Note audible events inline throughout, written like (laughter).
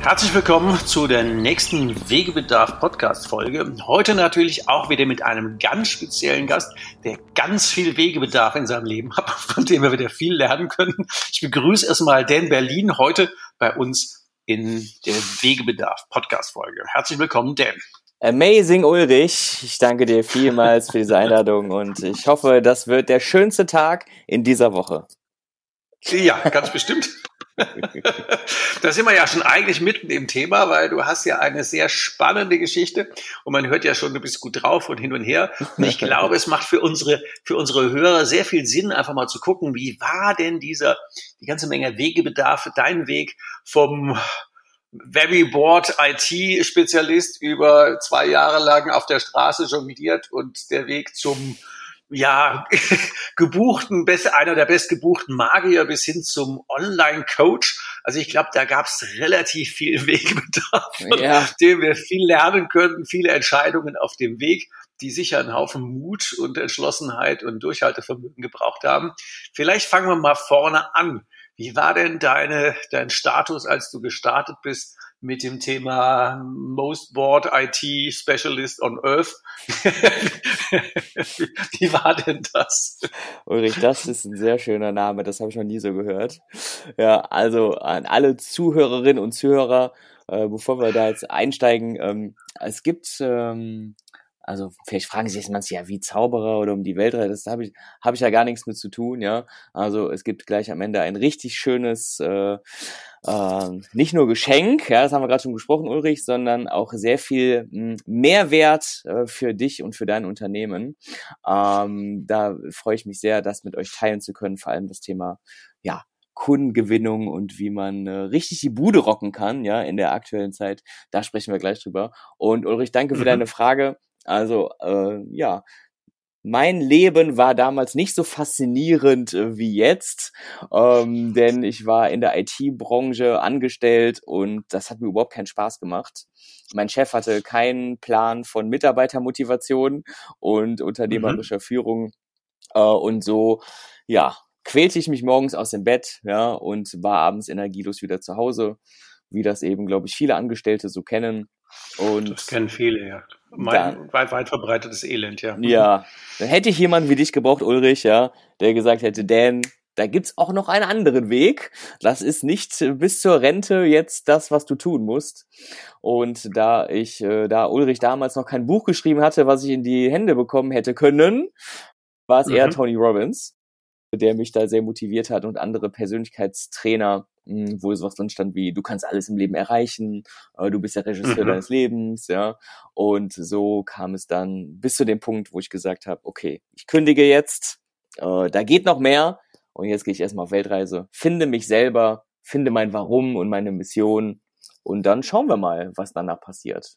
Herzlich willkommen zu der nächsten Wegebedarf Podcast Folge. Heute natürlich auch wieder mit einem ganz speziellen Gast, der ganz viel Wegebedarf in seinem Leben hat, (laughs) von dem wir wieder viel lernen können. Ich begrüße erstmal Dan Berlin heute bei uns in der Wegebedarf Podcast Folge. Herzlich willkommen, Dan. Amazing Ulrich, ich danke dir vielmals für diese Einladung und ich hoffe, das wird der schönste Tag in dieser Woche. Ja, ganz bestimmt. (laughs) da sind wir ja schon eigentlich mitten im Thema, weil du hast ja eine sehr spannende Geschichte und man hört ja schon, du bist gut drauf und hin und her. Und ich glaube, es macht für unsere, für unsere Hörer sehr viel Sinn, einfach mal zu gucken, wie war denn dieser, die ganze Menge Wegebedarf, dein Weg vom Very Board IT-Spezialist über zwei Jahre lang auf der Straße jongliert und der Weg zum ja, (laughs) gebuchten, einer der bestgebuchten Magier bis hin zum Online-Coach. Also ich glaube, da gab es relativ viel (laughs) Wegbedarf, ja. dem wir viel lernen könnten, viele Entscheidungen auf dem Weg, die sicher einen Haufen Mut und Entschlossenheit und Durchhaltevermögen gebraucht haben. Vielleicht fangen wir mal vorne an. Wie war denn deine, dein Status, als du gestartet bist mit dem Thema Most Board IT Specialist on Earth? (laughs) Wie war denn das? Ulrich, das ist ein sehr schöner Name, das habe ich noch nie so gehört. Ja, also an alle Zuhörerinnen und Zuhörer, äh, bevor wir da jetzt einsteigen, ähm, es gibt ähm, also vielleicht fragen sich manche ja wie Zauberer oder um die Welt, das habe ich, hab ich ja gar nichts mit zu tun, ja. Also es gibt gleich am Ende ein richtig schönes, äh, äh, nicht nur Geschenk, ja, das haben wir gerade schon gesprochen, Ulrich, sondern auch sehr viel mh, hm, Mehrwert äh, für dich und für dein Unternehmen. Ähm, da freue ich mich sehr, das mit euch teilen zu können, vor allem das Thema, ja, Kundengewinnung und wie man äh, richtig die Bude rocken kann, ja, in der aktuellen Zeit. Da sprechen wir gleich drüber. Und Ulrich, danke für mhm. deine Frage. Also äh, ja, mein Leben war damals nicht so faszinierend äh, wie jetzt, ähm, denn ich war in der IT-Branche angestellt und das hat mir überhaupt keinen Spaß gemacht. Mein Chef hatte keinen Plan von Mitarbeitermotivation und unternehmerischer mhm. Führung äh, und so, ja, quälte ich mich morgens aus dem Bett, ja, und war abends energielos wieder zu Hause, wie das eben, glaube ich, viele Angestellte so kennen. Und das kennen viele, ja. Mein weit, weit verbreitetes Elend, ja. Ja. Dann hätte ich jemanden wie dich gebraucht, Ulrich, ja, der gesagt hätte, Dan, da gibt's auch noch einen anderen Weg. Das ist nicht bis zur Rente jetzt das, was du tun musst. Und da ich, äh, da Ulrich damals noch kein Buch geschrieben hatte, was ich in die Hände bekommen hätte können, war es mhm. eher Tony Robbins, der mich da sehr motiviert hat und andere Persönlichkeitstrainer, hm, wo sowas drin stand wie, du kannst alles im Leben erreichen, äh, du bist der Regisseur mhm. deines Lebens, ja. Und so kam es dann bis zu dem Punkt, wo ich gesagt habe, okay, ich kündige jetzt, äh, da geht noch mehr und jetzt gehe ich erstmal auf Weltreise, finde mich selber, finde mein Warum und meine Mission und dann schauen wir mal, was danach passiert.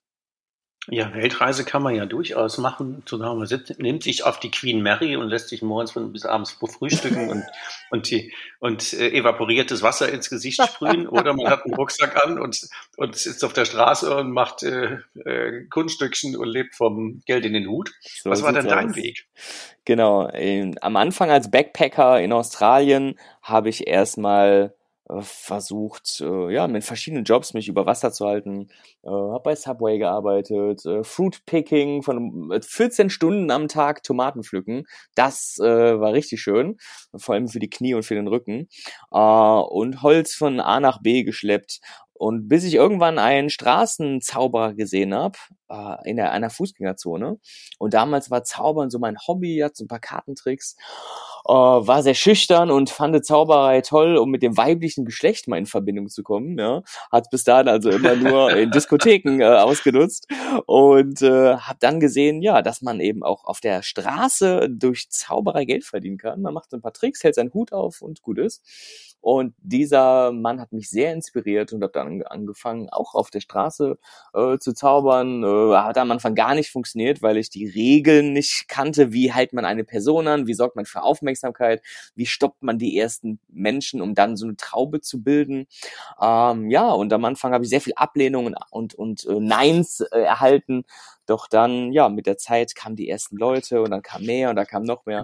Ja, Weltreise kann man ja durchaus machen. Zusammen man sitzt, nimmt sich auf die Queen Mary und lässt sich morgens von bis abends frühstücken und, (laughs) und, die, und äh, evaporiertes Wasser ins Gesicht sprühen. (laughs) Oder man hat einen Rucksack an und, und sitzt auf der Straße und macht äh, äh, Kunststückchen und lebt vom Geld in den Hut. So Was war denn dein aus. Weg? Genau. Am Anfang als Backpacker in Australien habe ich erstmal versucht, äh, ja, mit verschiedenen Jobs mich über Wasser zu halten. Äh, habe bei Subway gearbeitet, äh, Fruit Picking von 14 Stunden am Tag Tomaten pflücken. Das äh, war richtig schön, vor allem für die Knie und für den Rücken. Äh, und Holz von A nach B geschleppt Und bis ich irgendwann einen Straßenzauberer gesehen habe, äh, in der, einer Fußgängerzone. Und damals war Zaubern so mein Hobby, hat so ein paar Kartentricks, äh, war sehr schüchtern und fand Zauberei toll, um mit dem weiblichen Geschlecht mal in Verbindung zu kommen. Ja. Hat bis dahin also immer nur in (laughs) Diskotheken äh, ausgenutzt und äh, habe dann gesehen, ja, dass man eben auch auf der Straße durch Zauberei Geld verdienen kann. Man macht so ein paar Tricks, hält seinen Hut auf und gut ist. Und dieser Mann hat mich sehr inspiriert und habe dann angefangen, auch auf der Straße äh, zu zaubern. Äh, hat am Anfang gar nicht funktioniert, weil ich die Regeln nicht kannte. Wie hält man eine Person an? Wie sorgt man für Aufmerksamkeit? Wie stoppt man die ersten Menschen, um dann so eine Traube zu bilden? Ähm, ja, und am Anfang habe ich sehr viel Ablehnung und, und, und äh, Neins äh, erhalten. Doch dann, ja, mit der Zeit kamen die ersten Leute und dann kam mehr und da kam noch mehr.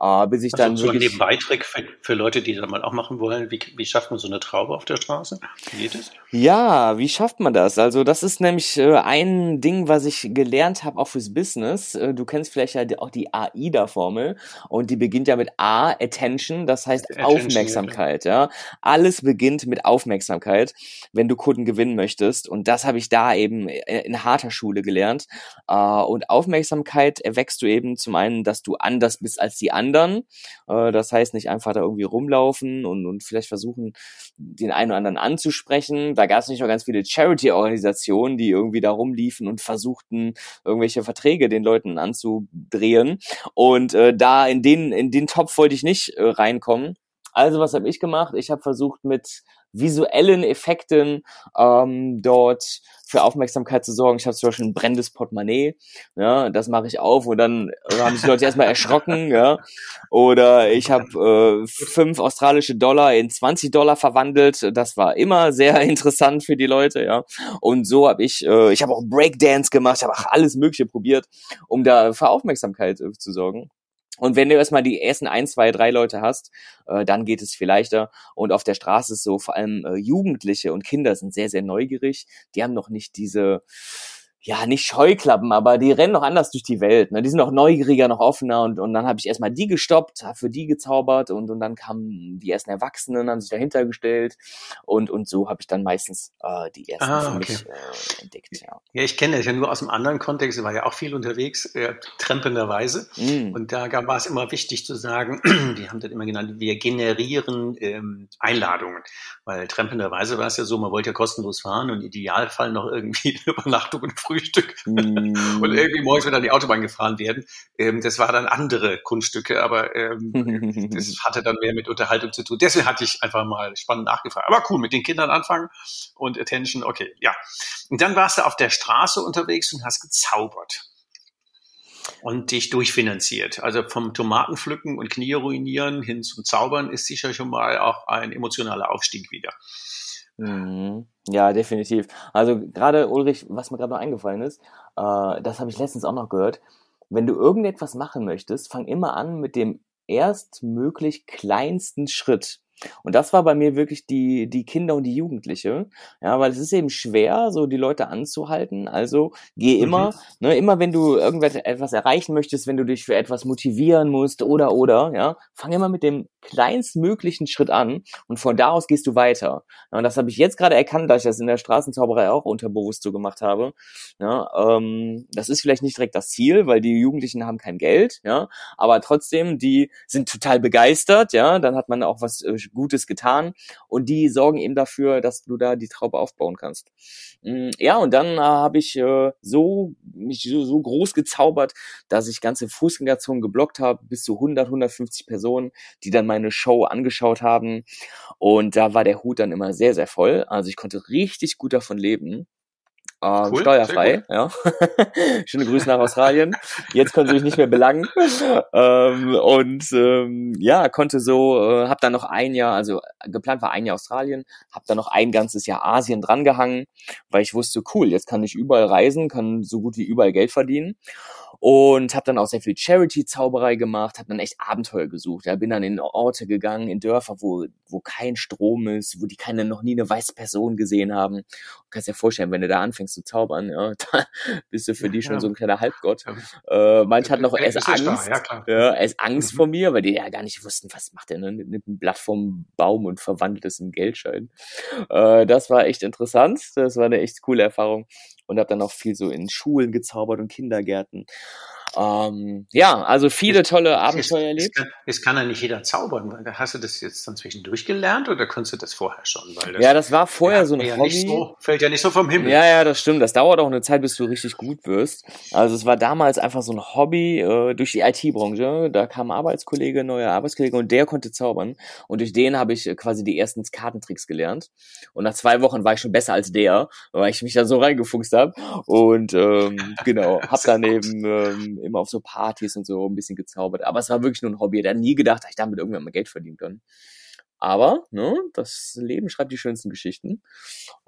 Äh, bis ich also dann so wirklich... Nebenbeitrick für, für Leute, die das mal auch machen wollen. Wie, wie schafft man so eine Traube auf der Straße? Wie geht es? Ja, wie schafft man das? Also das ist nämlich äh, ein Ding, was ich gelernt habe, auch fürs Business. Äh, du kennst vielleicht ja auch die AIDA-Formel und die beginnt ja mit A, Attention, das heißt Attention, Aufmerksamkeit. Ja. ja, Alles beginnt mit Aufmerksamkeit, wenn du Kunden gewinnen möchtest. Und das habe ich da eben äh, in harter Schule gelernt. Äh, und Aufmerksamkeit erwächst du eben zum einen, dass du anders bist als die anderen. Äh, das heißt nicht einfach da irgendwie rumlaufen und, und vielleicht versuchen, den einen oder anderen anzusprechen. Da gab es nicht nur ganz viele Charity-Organisationen, die irgendwie da rumliefen und versuchten, irgendwelche Verträge den Leuten anzudrehen. Und äh, da in den, in den Topf wollte ich nicht äh, reinkommen. Also was habe ich gemacht? Ich habe versucht mit visuellen Effekten ähm, dort für Aufmerksamkeit zu sorgen. Ich habe zum Beispiel ein brennendes Portemonnaie, ja, das mache ich auf und dann haben sich die Leute erstmal erschrocken, ja. Oder ich habe äh, fünf australische Dollar in 20 Dollar verwandelt. Das war immer sehr (laughs) interessant für die Leute, ja. Und so habe ich, äh, ich habe auch Breakdance gemacht, ich habe auch alles Mögliche probiert, um da für Aufmerksamkeit äh, zu sorgen. Und wenn du erstmal die ersten ein, zwei, drei Leute hast, äh, dann geht es viel leichter. Und auf der Straße ist so, vor allem äh, Jugendliche und Kinder sind sehr, sehr neugierig. Die haben noch nicht diese, ja, nicht Scheuklappen, aber die rennen noch anders durch die Welt. Ne? Die sind noch neugieriger, noch offener und, und dann habe ich erstmal die gestoppt, habe für die gezaubert und, und dann kamen die ersten Erwachsenen, haben sich dahinter gestellt und, und so habe ich dann meistens äh, die ersten ah, für okay. mich äh, entdeckt. Ja. ja, ich kenne das ja nur aus einem anderen Kontext, ich war ja auch viel unterwegs, äh, trempenderweise mm. und da war es immer wichtig zu sagen, (clears throat) die haben das immer genannt, wir generieren ähm, Einladungen, weil trempenderweise war es ja so, man wollte ja kostenlos fahren und im Idealfall noch irgendwie (laughs) eine Übernachtung und früh Frühstück mm. und irgendwie morgens wieder an die Autobahn gefahren werden. Ähm, das war dann andere Kunststücke, aber ähm, das (laughs) hatte dann mehr mit Unterhaltung zu tun. Deswegen hatte ich einfach mal spannend nachgefragt. Aber cool, mit den Kindern anfangen und Attention, okay, ja. Und dann warst du auf der Straße unterwegs und hast gezaubert und dich durchfinanziert. Also vom Tomatenpflücken und Knie ruinieren hin zum Zaubern ist sicher schon mal auch ein emotionaler Aufstieg wieder. Mhm. Ja, definitiv. Also gerade Ulrich, was mir gerade noch eingefallen ist, äh, das habe ich letztens auch noch gehört. Wenn du irgendetwas machen möchtest, fang immer an mit dem erstmöglich kleinsten Schritt. Und das war bei mir wirklich die, die Kinder und die Jugendliche. Ja, weil es ist eben schwer, so die Leute anzuhalten. Also geh immer, mhm. ne, immer wenn du irgendetwas erreichen möchtest, wenn du dich für etwas motivieren musst oder, oder, ja, fang immer mit dem kleinstmöglichen Schritt an und von da aus gehst du weiter. Ja, und das habe ich jetzt gerade erkannt, da ich das in der Straßenzauberei auch unterbewusst so gemacht habe. Ja, ähm, das ist vielleicht nicht direkt das Ziel, weil die Jugendlichen haben kein Geld, ja, aber trotzdem, die sind total begeistert, ja, dann hat man auch was äh, Gutes getan und die sorgen eben dafür, dass du da die Traube aufbauen kannst. Mm, ja, und dann äh, habe ich äh, so mich so, so groß gezaubert, dass ich ganze Fußgängerzonen geblockt habe, bis zu 100, 150 Personen, die dann meine Show angeschaut haben und da war der Hut dann immer sehr, sehr voll. Also ich konnte richtig gut davon leben. Äh, cool, steuerfrei, ja. (laughs) Schöne Grüße nach Australien. Jetzt können sie mich nicht mehr belangen. Ähm, und ähm, ja, konnte so, äh, habe dann noch ein Jahr, also geplant war ein Jahr Australien, habe dann noch ein ganzes Jahr Asien drangehangen, weil ich wusste, cool, jetzt kann ich überall reisen, kann so gut wie überall Geld verdienen. Und habe dann auch sehr viel Charity-Zauberei gemacht, habe dann echt Abenteuer gesucht. Ja, bin dann in Orte gegangen, in Dörfer, wo, wo kein Strom ist, wo die keine noch nie eine weiße Person gesehen haben. Du kannst dir vorstellen, wenn du da anfängst zu zaubern, ja, (laughs) da bist du für die schon so ein kleiner Halbgott. Äh, manche hatten noch erst Angst, ja, ja, erst Angst mhm. vor mir, weil die ja gar nicht wussten, was macht der, ne? Nimmt ein Blatt vom Baum und verwandelt es in Geldschein. Äh, das war echt interessant. Das war eine echt coole Erfahrung und habe dann auch viel so in Schulen gezaubert und Kindergärten. Ähm, ja, also viele tolle Abenteuer erlebt. Es kann, es kann ja nicht jeder zaubern. Hast du das jetzt dann zwischendurch gelernt oder konntest du das vorher schon? Das ja, das war vorher ja, so ein ja Hobby. So, fällt ja nicht so vom Himmel. Ja, ja, das stimmt. Das dauert auch eine Zeit, bis du richtig gut wirst. Also es war damals einfach so ein Hobby äh, durch die IT-Branche. Da kam ein Arbeitskollege, neuer Arbeitskollege und der konnte zaubern. Und durch den habe ich äh, quasi die ersten Kartentricks gelernt. Und nach zwei Wochen war ich schon besser als der, weil ich mich da so reingefuchst habe. Und ähm, (laughs) genau, hab dann eben ähm, immer auf so Partys und so ein bisschen gezaubert. Aber es war wirklich nur ein Hobby. Der hat nie gedacht, dass ich damit irgendwann mal Geld verdienen kann. Aber, ne, das Leben schreibt die schönsten Geschichten.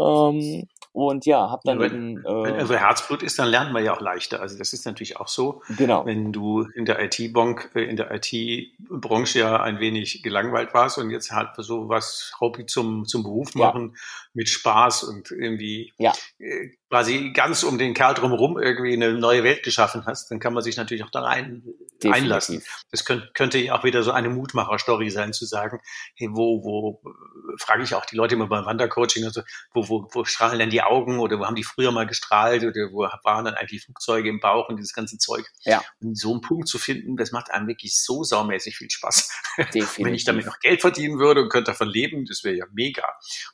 Ähm, und ja, hab dann. Ja, wenn, äh, wenn also Herzblut ist, dann lernen wir ja auch leichter. Also das ist natürlich auch so. Genau. Wenn du in der IT-Bank, äh, in der IT-Branche ja ein wenig gelangweilt warst und jetzt halt so was Hobby zum, zum Beruf machen ja. mit Spaß und irgendwie ja. Äh, quasi ganz um den Kerl drumherum irgendwie eine neue Welt geschaffen hast, dann kann man sich natürlich auch da rein Definitiv. einlassen. Das könnte, könnte ja auch wieder so eine Mutmacher-Story sein, zu sagen, hey, wo, wo, frage ich auch die Leute immer beim Wandercoaching, also, wo, wo, wo strahlen denn die Augen oder wo haben die früher mal gestrahlt oder wo waren dann eigentlich Flugzeuge im Bauch und dieses ganze Zeug. Ja. Und so einen Punkt zu finden, das macht einem wirklich so saumäßig viel Spaß. Definitiv. (laughs) Wenn ich damit noch Geld verdienen würde und könnte davon leben, das wäre ja mega.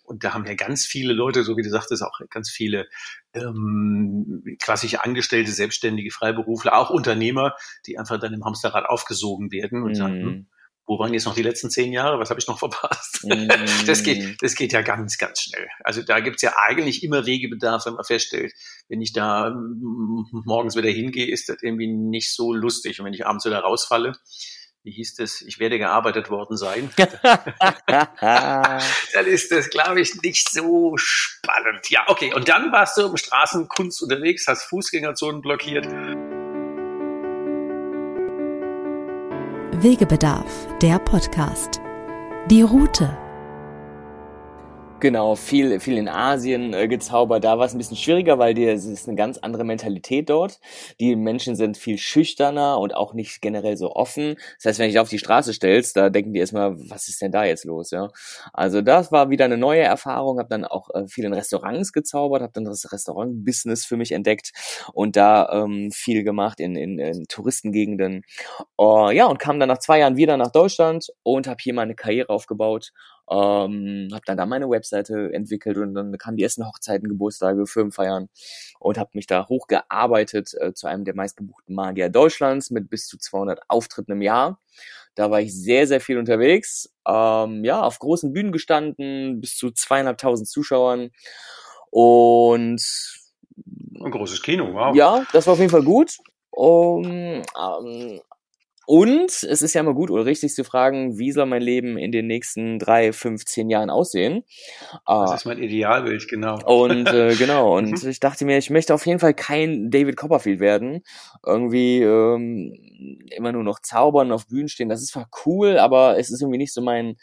Und da haben ja ganz viele Leute, so wie du sagtest, auch ganz viele ähm, klassische Angestellte, Selbstständige, Freiberufler, auch Unternehmer, die einfach dann im Hamsterrad aufgesogen werden und mm. sagen, hm, wo waren jetzt noch die letzten zehn Jahre? Was habe ich noch (laughs) verpasst? Mm. Das geht, das geht ja ganz, ganz schnell. Also da gibt's ja eigentlich immer Wegebedarf, wenn man feststellt, wenn ich da morgens wieder hingehe, ist das irgendwie nicht so lustig. Und wenn ich abends wieder rausfalle, wie hieß das, ich werde gearbeitet worden sein, (laughs) dann ist das, glaube ich, nicht so spannend. Ja, okay. Und dann warst du im Straßenkunst unterwegs, hast Fußgängerzonen blockiert. Wegebedarf, der Podcast. Die Route. Genau, viel, viel in Asien äh, gezaubert. Da war es ein bisschen schwieriger, weil die, es ist eine ganz andere Mentalität dort. Die Menschen sind viel schüchterner und auch nicht generell so offen. Das heißt, wenn ich auf die Straße stellst, da denken die erstmal, was ist denn da jetzt los, ja? Also das war wieder eine neue Erfahrung. Habe dann auch äh, viel in Restaurants gezaubert, habe dann das Restaurant-Business für mich entdeckt und da ähm, viel gemacht in, in, in Touristengegenden. Uh, ja, und kam dann nach zwei Jahren wieder nach Deutschland und habe hier meine Karriere aufgebaut ähm, habe dann da meine Webseite entwickelt und dann kamen die ersten Hochzeiten, Geburtstage, Firmenfeiern und habe mich da hochgearbeitet äh, zu einem der meistgebuchten Magier Deutschlands mit bis zu 200 Auftritten im Jahr. Da war ich sehr, sehr viel unterwegs. Ähm, ja, auf großen Bühnen gestanden, bis zu zweieinhalbtausend Zuschauern und ein großes Kino, wow. Ja, das war auf jeden Fall gut. Um, ähm, und es ist ja immer gut, Ulrich, sich zu fragen, wie soll mein Leben in den nächsten drei, fünf, zehn Jahren aussehen? Das uh, ist mein Idealbild, genau. Und äh, (laughs) genau, und mhm. ich dachte mir, ich möchte auf jeden Fall kein David Copperfield werden. Irgendwie ähm, immer nur noch zaubern, auf Bühnen stehen. Das ist zwar cool, aber es ist irgendwie nicht so mein,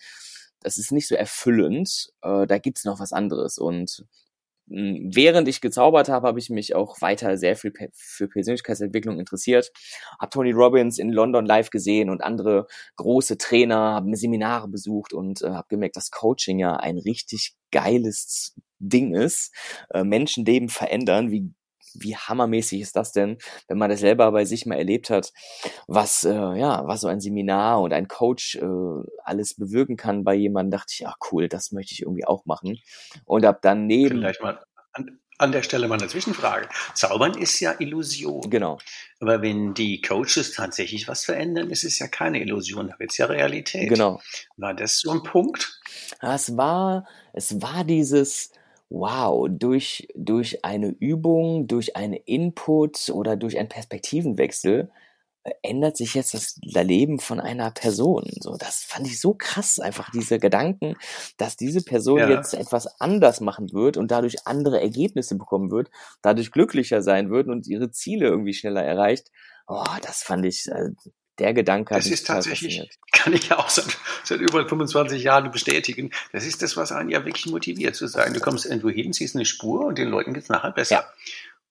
das ist nicht so erfüllend. Äh, da gibt's noch was anderes. Und während ich gezaubert habe, habe ich mich auch weiter sehr viel für Persönlichkeitsentwicklung interessiert. Habe Tony Robbins in London live gesehen und andere große Trainer, habe Seminare besucht und äh, habe gemerkt, dass Coaching ja ein richtig geiles Ding ist. Äh, Menschenleben verändern, wie wie hammermäßig ist das denn, wenn man das selber bei sich mal erlebt hat, was äh, ja, was so ein Seminar und ein Coach äh, alles bewirken kann bei jemandem, dachte ich, ja cool, das möchte ich irgendwie auch machen und ab dann neben vielleicht mal an, an der Stelle mal eine Zwischenfrage. Zaubern ist ja Illusion. Genau. Aber wenn die Coaches tatsächlich was verändern, ist es ja keine Illusion, da wird es ja Realität. Genau. War das so ein Punkt? es war, es war dieses, wow, durch, durch eine Übung, durch einen Input oder durch einen Perspektivenwechsel äh, ändert sich jetzt das Leben von einer Person. So, das fand ich so krass, einfach diese Gedanken, dass diese Person ja. jetzt etwas anders machen wird und dadurch andere Ergebnisse bekommen wird, dadurch glücklicher sein wird und ihre Ziele irgendwie schneller erreicht. oh, das fand ich, äh, der Gedanke Das ist tatsächlich, (laughs) kann ich ja auch seit, seit über 25 Jahren bestätigen. Das ist das, was einen ja wirklich motiviert zu sein. Du kommst irgendwo hin, siehst eine Spur und den Leuten geht's nachher besser. Ja.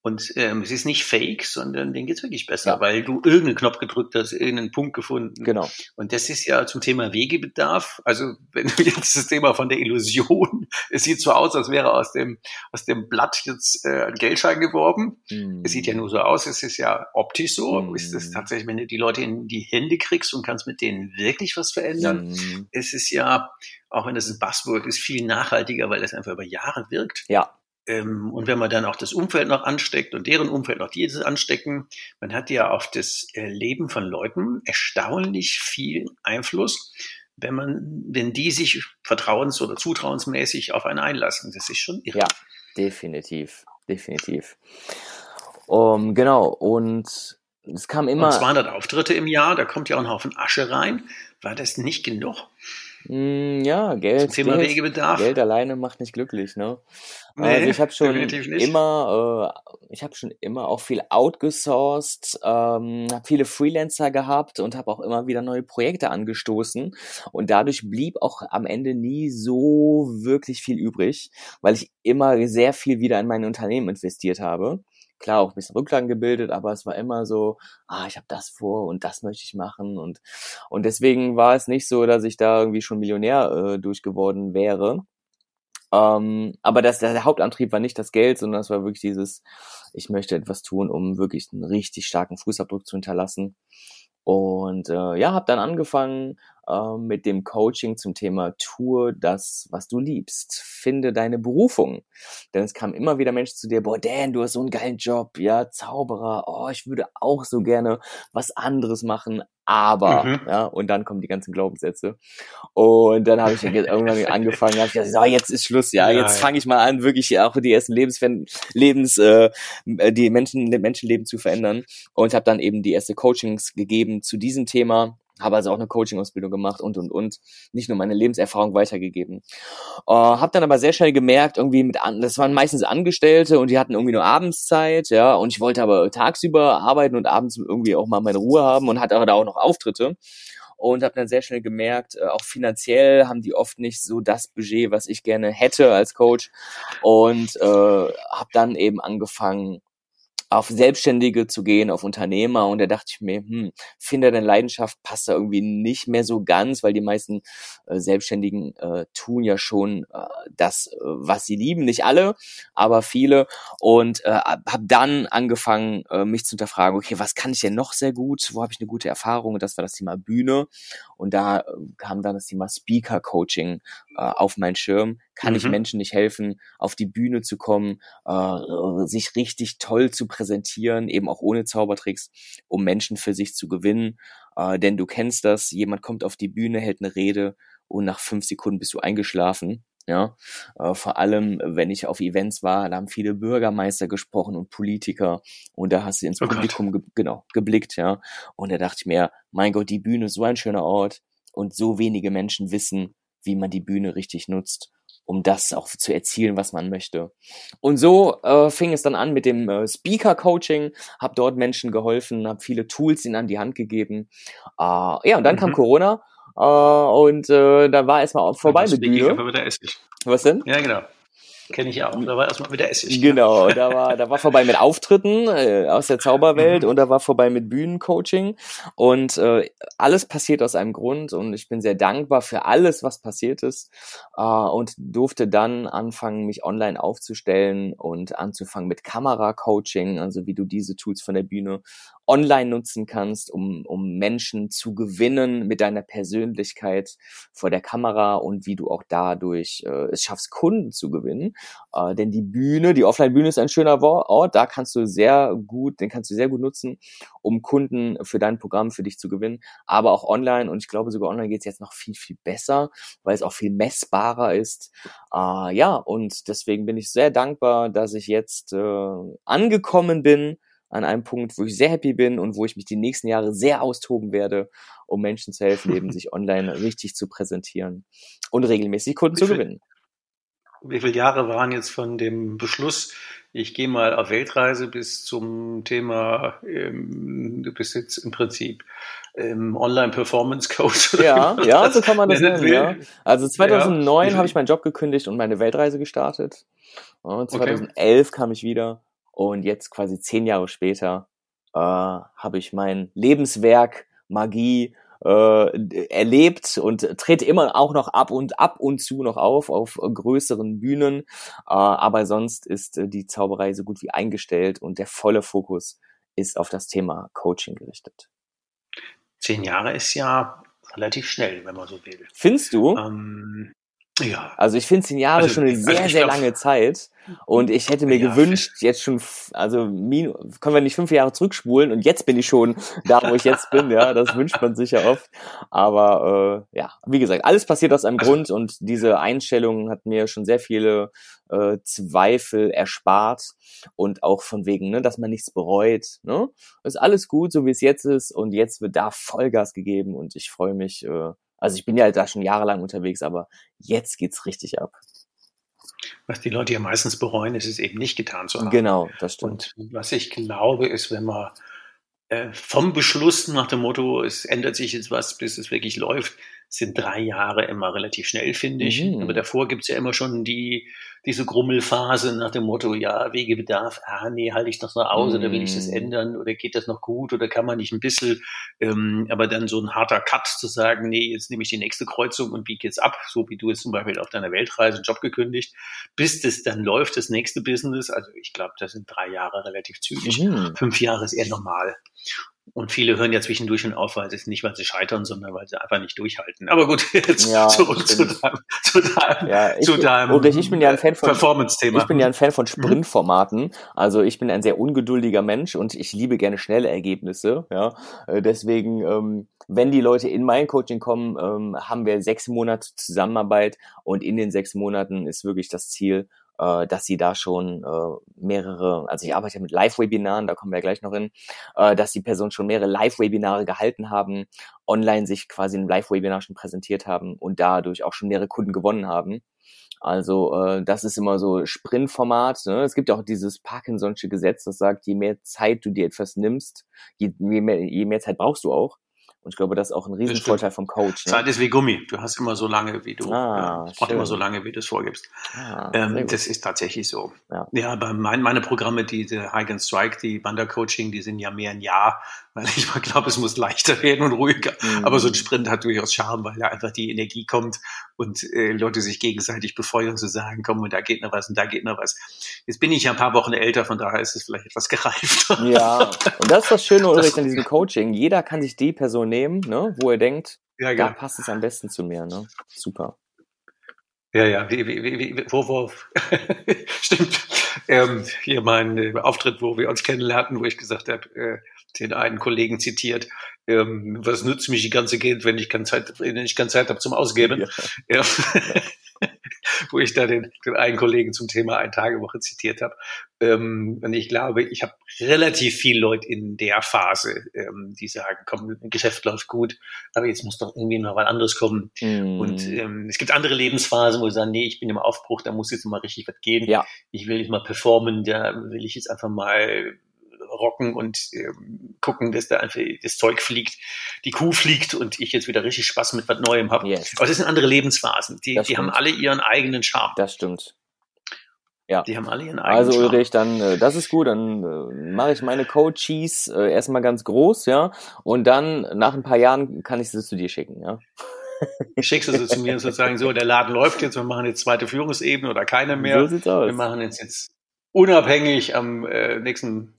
Und ähm, es ist nicht fake, sondern denen geht's wirklich besser, ja. weil du irgendeinen Knopf gedrückt hast, irgendeinen Punkt gefunden. Genau. Und das ist ja zum Thema Wegebedarf. Also wenn du (laughs) jetzt das Thema von der Illusion, es sieht so aus, als wäre aus dem aus dem Blatt jetzt äh, ein Geldschein geworben. Mm. Es sieht ja nur so aus. Es ist ja optisch so. Mm. Ist es tatsächlich, wenn du die Leute in die Hände kriegst und kannst mit denen wirklich was verändern? Mm. Es ist ja auch wenn das ein Buzzword ist, viel nachhaltiger, weil das einfach über Jahre wirkt. Ja. Ähm, und wenn man dann auch das Umfeld noch ansteckt und deren Umfeld noch dieses anstecken, man hat ja auf das äh, Leben von Leuten erstaunlich viel Einfluss, wenn man, wenn die sich vertrauens- oder zutrauensmäßig auf einen einlassen. Das ist schon irre. Ja, definitiv, definitiv. Um, genau, und es kam immer. Und 200 Auftritte im Jahr, da kommt ja auch ein Haufen Asche rein. War das nicht genug? Mm, ja, Geld, Thema Geld, Wegebedarf. Geld alleine macht nicht glücklich, ne? Nee, also ich habe schon immer, äh, ich habe schon immer auch viel outgesourced, ähm, habe viele Freelancer gehabt und habe auch immer wieder neue Projekte angestoßen und dadurch blieb auch am Ende nie so wirklich viel übrig, weil ich immer sehr viel wieder in mein Unternehmen investiert habe klar auch ein bisschen Rücklagen gebildet, aber es war immer so, ah, ich habe das vor und das möchte ich machen und und deswegen war es nicht so, dass ich da irgendwie schon Millionär äh, durchgeworden wäre. Ähm, aber das, der Hauptantrieb war nicht das Geld, sondern es war wirklich dieses, ich möchte etwas tun, um wirklich einen richtig starken Fußabdruck zu hinterlassen. Und äh, ja, habe dann angefangen, äh, mit dem Coaching zum Thema Tue das, was du liebst. Finde deine Berufung. Denn es kamen immer wieder Menschen zu dir, boah, Dan, du hast so einen geilen Job, ja, Zauberer, oh, ich würde auch so gerne was anderes machen, aber, mhm. ja, und dann kommen die ganzen Glaubenssätze. Und dann habe ich irgendwann (laughs) angefangen, habe ich gesagt, so, jetzt ist Schluss, ja, ja jetzt fange ich mal an, wirklich auch die ersten Lebens, Lebens äh, die Menschen, Menschenleben zu verändern. Und habe dann eben die erste Coachings gegeben zu diesem Thema habe also auch eine Coaching-Ausbildung gemacht und und und. Nicht nur meine Lebenserfahrung weitergegeben. Uh, habe dann aber sehr schnell gemerkt, irgendwie mit an, das waren meistens Angestellte und die hatten irgendwie nur Abendszeit, ja, und ich wollte aber tagsüber arbeiten und abends irgendwie auch mal meine Ruhe haben und hatte aber da auch noch Auftritte. Und habe dann sehr schnell gemerkt, äh, auch finanziell haben die oft nicht so das Budget, was ich gerne hätte als Coach. Und äh, habe dann eben angefangen auf Selbstständige zu gehen, auf Unternehmer. Und da dachte ich mir, hm, finde deine Leidenschaft passt da irgendwie nicht mehr so ganz, weil die meisten äh, Selbstständigen äh, tun ja schon äh, das, äh, was sie lieben. Nicht alle, aber viele. Und äh, habe dann angefangen, äh, mich zu hinterfragen, okay, was kann ich denn noch sehr gut? Wo habe ich eine gute Erfahrung? Und das war das Thema Bühne. Und da äh, kam dann das Thema Speaker Coaching äh, auf meinen Schirm. Kann mhm. ich Menschen nicht helfen, auf die Bühne zu kommen, äh, sich richtig toll zu präsentieren, eben auch ohne Zaubertricks, um Menschen für sich zu gewinnen. Äh, denn du kennst das, jemand kommt auf die Bühne, hält eine Rede und nach fünf Sekunden bist du eingeschlafen. Ja, äh, vor allem, wenn ich auf Events war, da haben viele Bürgermeister gesprochen und Politiker und da hast du ins oh Publikum ge genau geblickt, ja. Und da dachte ich mir, mein Gott, die Bühne ist so ein schöner Ort und so wenige Menschen wissen, wie man die Bühne richtig nutzt um das auch zu erzielen, was man möchte. Und so äh, fing es dann an mit dem äh, Speaker-Coaching, habe dort Menschen geholfen, habe viele Tools ihnen an die Hand gegeben. Äh, ja, und dann mhm. kam Corona äh, und äh, da war erstmal vorbei mit Bühne. Was denn? Ja, genau. Kenne ich auch. Da war erstmal wieder Essig. Genau, da war, da war vorbei mit Auftritten äh, aus der Zauberwelt mhm. und da war vorbei mit Bühnencoaching. Und äh, alles passiert aus einem Grund und ich bin sehr dankbar für alles, was passiert ist. Äh, und durfte dann anfangen, mich online aufzustellen und anzufangen mit Kamera-Coaching, also wie du diese Tools von der Bühne online nutzen kannst, um, um Menschen zu gewinnen mit deiner Persönlichkeit vor der Kamera und wie du auch dadurch äh, es schaffst, Kunden zu gewinnen. Äh, denn die Bühne, die Offline-Bühne ist ein schöner Ort, da kannst du sehr gut, den kannst du sehr gut nutzen, um Kunden für dein Programm für dich zu gewinnen, aber auch online und ich glaube sogar online geht es jetzt noch viel, viel besser, weil es auch viel messbarer ist. Äh, ja, und deswegen bin ich sehr dankbar, dass ich jetzt äh, angekommen bin an einem Punkt, wo ich sehr happy bin und wo ich mich die nächsten Jahre sehr austoben werde, um Menschen zu helfen, eben (laughs) sich online richtig zu präsentieren und regelmäßig Kunden ich zu gewinnen. wie viele Jahre waren jetzt von dem Beschluss, ich gehe mal auf Weltreise bis zum Thema, ähm, du bist jetzt im Prinzip ähm, Online-Performance-Coach. Ja, ja, so kann man das nennen. Ja. Also 2009 ja. habe ich meinen Job gekündigt und meine Weltreise gestartet. Und 2011 okay. kam ich wieder und jetzt quasi zehn Jahre später äh, habe ich mein Lebenswerk Magie äh, erlebt und tritt immer auch noch ab und ab und zu noch auf auf größeren Bühnen, äh, aber sonst ist äh, die Zauberei so gut wie eingestellt und der volle Fokus ist auf das Thema Coaching gerichtet. Zehn Jahre ist ja relativ schnell, wenn man so will. Findest du? Ähm, ja. Also ich finde zehn Jahre also, schon eine sehr, also sehr glaub, lange Zeit. Und ich hätte mir ja, gewünscht, jetzt schon, also können wir nicht fünf Jahre zurückspulen und jetzt bin ich schon da, wo ich jetzt bin. Ja, das wünscht man sich ja oft. Aber äh, ja, wie gesagt, alles passiert aus einem also, Grund und diese Einstellung hat mir schon sehr viele äh, Zweifel erspart und auch von wegen, ne, dass man nichts bereut. Ne? Ist alles gut, so wie es jetzt ist und jetzt wird da Vollgas gegeben und ich freue mich. Äh, also ich bin ja da schon jahrelang unterwegs, aber jetzt geht's richtig ab. Was die Leute ja meistens bereuen, ist es eben nicht getan zu haben. Genau, das stimmt. Und was ich glaube, ist, wenn man äh, vom Beschluss nach dem Motto, es ändert sich jetzt was, bis es wirklich läuft, sind drei Jahre immer relativ schnell, finde ich. Mhm. Aber davor gibt's ja immer schon die, diese Grummelphase nach dem Motto, ja, Wegebedarf, ah nee, halte ich das noch aus mhm. oder will ich das mhm. ändern oder geht das noch gut oder kann man nicht ein bisschen, ähm, aber dann so ein harter Cut zu sagen, nee, jetzt nehme ich die nächste Kreuzung und biege jetzt ab, so wie du jetzt zum Beispiel auf deiner Weltreise einen Job gekündigt, bis das dann läuft, das nächste Business, also ich glaube, das sind drei Jahre relativ zügig, mhm. fünf Jahre ist eher normal. Und viele hören ja zwischendurch schon auf, weil es nicht, weil sie scheitern, sondern weil sie einfach nicht durchhalten. Aber gut, (laughs) jetzt ja, zurück zu deinem, zu deinem, ja, ich, zu deinem ich bin ja ein Fan von Performance-Thema. Ich bin ja ein Fan von mhm. Sprintformaten. Also ich bin ein sehr ungeduldiger Mensch und ich liebe gerne schnelle Ergebnisse. Ja, äh, deswegen, ähm, wenn die Leute in mein Coaching kommen, ähm, haben wir sechs Monate Zusammenarbeit und in den sechs Monaten ist wirklich das Ziel, äh, dass sie da schon äh, mehrere, also ich arbeite mit Live-Webinaren, da kommen wir ja gleich noch hin, äh, dass die Personen schon mehrere Live-Webinare gehalten haben, online sich quasi ein Live-Webinar schon präsentiert haben und dadurch auch schon mehrere Kunden gewonnen haben. Also äh, das ist immer so Sprintformat. Ne? Es gibt ja auch dieses Parkinson'sche Gesetz, das sagt, je mehr Zeit du dir etwas nimmst, je, je, mehr, je mehr Zeit brauchst du auch. Und ich glaube, das ist auch ein Riesenvorteil vom Coach. Ne? Zeit ist wie Gummi. Du hast immer so lange, wie du, ah, ja, braucht immer so lange, wie du es vorgibst. Ah, ähm, das ist tatsächlich so. Ja, ja bei mein, meine Programme, diese High and Strike, die Wandercoaching, die sind ja mehr ein Jahr, weil ich glaube, es muss leichter werden und ruhiger. Mhm. Aber so ein Sprint hat durchaus Charme, weil da einfach die Energie kommt und äh, Leute sich gegenseitig befeuern zu sagen, komm, und da geht noch was und da geht noch was. Jetzt bin ich ja ein paar Wochen älter, von daher ist es vielleicht etwas gereifter. Ja, (laughs) und das ist das Schöne, Ulrich, an diesem Coaching. Jeder kann sich die Person nehmen, ne, wo er denkt, ja, da passt es am besten zu mir. Ne? Super. Ja, ja, wie, wie, wie, wo, wo, (laughs) stimmt. Ähm, hier mein äh, Auftritt, wo wir uns kennenlernten, wo ich gesagt habe, äh, den einen Kollegen zitiert, ähm, was nützt mich die ganze Geld, wenn ich keine Zeit, wenn ich keine Zeit habe zum Ausgeben. Ja. ja. (laughs) wo ich da den, den einen Kollegen zum Thema Ein-Tage-Woche zitiert habe. Ähm, und ich glaube, ich habe relativ viele Leute in der Phase, ähm, die sagen, komm, ein Geschäft läuft gut, aber jetzt muss doch irgendwie noch was anderes kommen. Mm. Und ähm, es gibt andere Lebensphasen, wo sie sagen, nee, ich bin im Aufbruch, da muss jetzt mal richtig was gehen. Ja. Ich will jetzt mal performen, da will ich jetzt einfach mal rocken und ähm, gucken, dass da einfach das Zeug fliegt, die Kuh fliegt und ich jetzt wieder richtig Spaß mit was Neuem habe. Yes. Aber das sind andere Lebensphasen. Die, die haben alle ihren eigenen Charme. Das stimmt. Ja. Die haben alle ihren eigenen Also Ulrich, dann äh, das ist gut, dann äh, mache ich meine Coaches äh, erstmal ganz groß, ja, und dann nach ein paar Jahren kann ich sie zu dir schicken, ja. Schickst du sie zu mir und sozusagen so, der Laden läuft jetzt, wir machen jetzt zweite Führungsebene oder keine mehr. So sieht's aus. Wir machen jetzt jetzt unabhängig am äh, nächsten,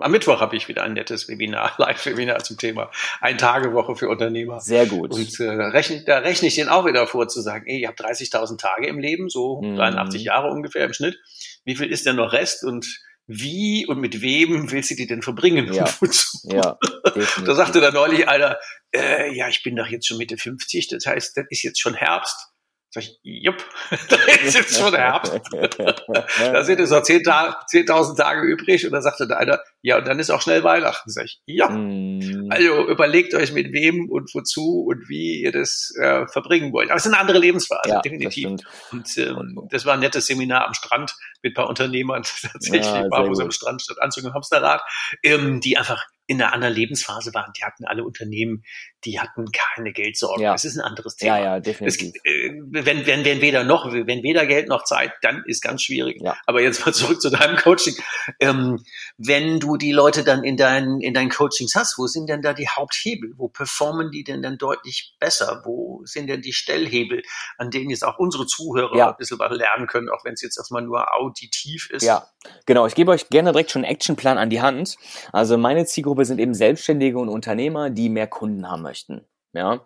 am Mittwoch habe ich wieder ein nettes Webinar, (laughs) Live-Webinar zum Thema Ein-Tage-Woche für Unternehmer. Sehr gut. Und äh, rechne, da rechne ich den auch wieder vor, zu sagen, ey, ihr habt 30.000 Tage im Leben, so mhm. 83 Jahre ungefähr im Schnitt. Wie viel ist denn noch Rest und wie und mit wem willst du die denn verbringen? Ja, (laughs) ja (laughs) da sagte da neulich einer, äh, ja, ich bin doch jetzt schon Mitte 50, das heißt, das ist jetzt schon Herbst Sag ich, jupp, (laughs) da ist jetzt schon Herbst. (laughs) da sind es noch 10.000 10 Tage übrig. Und dann sagte der einer, ja, und dann ist auch schnell Weihnachten. Sag ich, ja. Mm. Also überlegt euch mit wem und wozu und wie ihr das äh, verbringen wollt. Aber es ist eine andere Lebensphase, ja, definitiv. Und ähm, das war ein nettes Seminar am Strand mit ein paar Unternehmern (laughs) tatsächlich, ja, barfuß am Strand statt Anzug und Hamsterrad, ähm, die einfach in einer anderen Lebensphase waren. Die hatten alle Unternehmen, die hatten keine Geldsorgen. Ja. Das ist ein anderes Thema. Ja, ja, definitiv. Es, äh, wenn, wenn, wenn weder noch, wenn weder Geld noch Zeit, dann ist ganz schwierig. Ja. Aber jetzt mal (laughs) zurück zu deinem Coaching. Ähm, wenn du die Leute dann in deinen, in deinen Coachings hast, wo sind denn da die Haupthebel? Wo performen die denn dann deutlich besser? Wo sind denn die Stellhebel, an denen jetzt auch unsere Zuhörer ja. ein bisschen was lernen können, auch wenn es jetzt erstmal nur auditiv ist? Ja, genau. Ich gebe euch gerne direkt schon einen Actionplan an die Hand. Also meine Zielgruppe Zielgruppe sind eben Selbstständige und Unternehmer, die mehr Kunden haben möchten. Ja.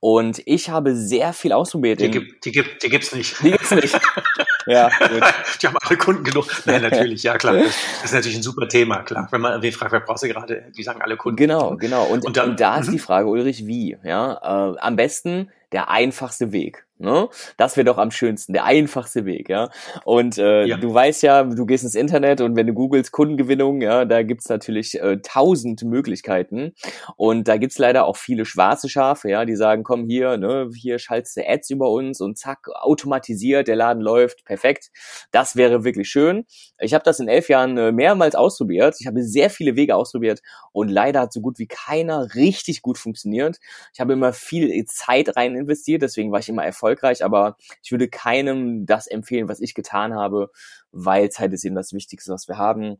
Und ich habe sehr viel ausprobiert. Die, gibt, die, gibt, die gibt's nicht. Die gibt's nicht. (laughs) ja, gut. Die haben alle Kunden genug. Nein, natürlich, ja klar. (laughs) Das ist natürlich ein super Thema, klar. Wenn man wen fragt, wer brauchst du gerade? Die sagen alle Kunden. Genau, genau. Und, und, dann, und da ist die mhm. Frage, Ulrich, wie? Ja, äh, am besten der einfachste Weg. Ne? Das wäre doch am schönsten, der einfachste Weg, ja. Und äh, ja. du weißt ja, du gehst ins Internet und wenn du googelst Kundengewinnung, ja, da gibt's natürlich äh, tausend Möglichkeiten. Und da gibt's leider auch viele schwarze Schafe, ja, die sagen, komm hier, ne, hier schaltest du Ads über uns und zack, automatisiert, der Laden läuft, perfekt. Das wäre wirklich schön. Ich habe das in elf Jahren äh, mehrmals ausprobiert. Ich habe sehr viele Wege ausprobiert und leider hat so gut wie keiner richtig gut funktioniert. Ich habe immer viel Zeit rein investiert, deswegen war ich immer erfolgreich erfolgreich, aber ich würde keinem das empfehlen, was ich getan habe, weil Zeit ist eben das Wichtigste, was wir haben.